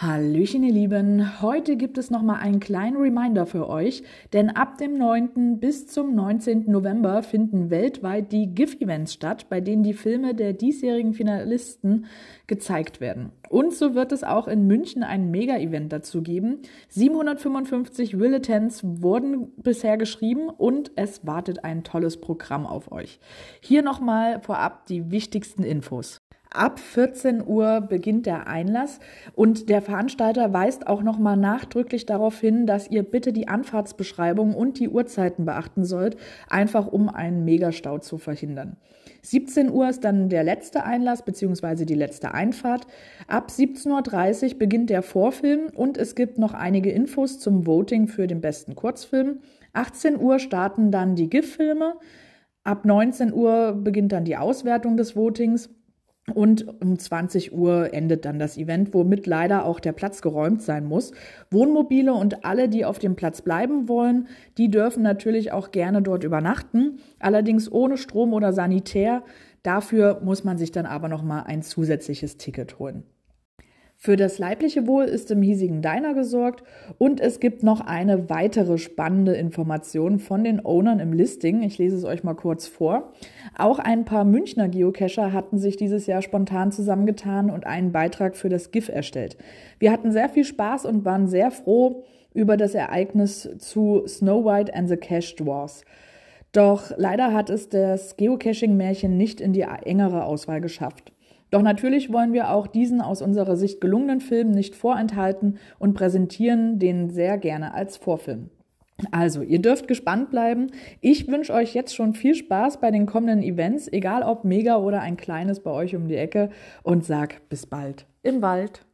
Hallöchen, ihr Lieben. Heute gibt es nochmal einen kleinen Reminder für euch, denn ab dem 9. bis zum 19. November finden weltweit die GIF-Events statt, bei denen die Filme der diesjährigen Finalisten gezeigt werden. Und so wird es auch in München ein Mega-Event dazu geben. 755 Willetens wurden bisher geschrieben und es wartet ein tolles Programm auf euch. Hier nochmal vorab die wichtigsten Infos. Ab 14 Uhr beginnt der Einlass und der Veranstalter weist auch nochmal nachdrücklich darauf hin, dass ihr bitte die Anfahrtsbeschreibung und die Uhrzeiten beachten sollt, einfach um einen Megastau zu verhindern. 17 Uhr ist dann der letzte Einlass bzw. die letzte Einfahrt. Ab 17.30 Uhr beginnt der Vorfilm und es gibt noch einige Infos zum Voting für den besten Kurzfilm. 18 Uhr starten dann die GIF-Filme. Ab 19 Uhr beginnt dann die Auswertung des Votings. Und um 20 Uhr endet dann das Event, womit leider auch der Platz geräumt sein muss. Wohnmobile und alle, die auf dem Platz bleiben wollen, die dürfen natürlich auch gerne dort übernachten, allerdings ohne Strom oder Sanitär. Dafür muss man sich dann aber noch mal ein zusätzliches Ticket holen. Für das leibliche Wohl ist im hiesigen Diner gesorgt und es gibt noch eine weitere spannende Information von den Ownern im Listing. Ich lese es euch mal kurz vor. Auch ein paar Münchner Geocacher hatten sich dieses Jahr spontan zusammengetan und einen Beitrag für das GIF erstellt. Wir hatten sehr viel Spaß und waren sehr froh über das Ereignis zu Snow White and the Cached Wars. Doch leider hat es das Geocaching-Märchen nicht in die engere Auswahl geschafft. Doch natürlich wollen wir auch diesen aus unserer Sicht gelungenen Film nicht vorenthalten und präsentieren den sehr gerne als Vorfilm. Also, ihr dürft gespannt bleiben. Ich wünsche euch jetzt schon viel Spaß bei den kommenden Events, egal ob mega oder ein kleines bei euch um die Ecke und sag bis bald im Wald.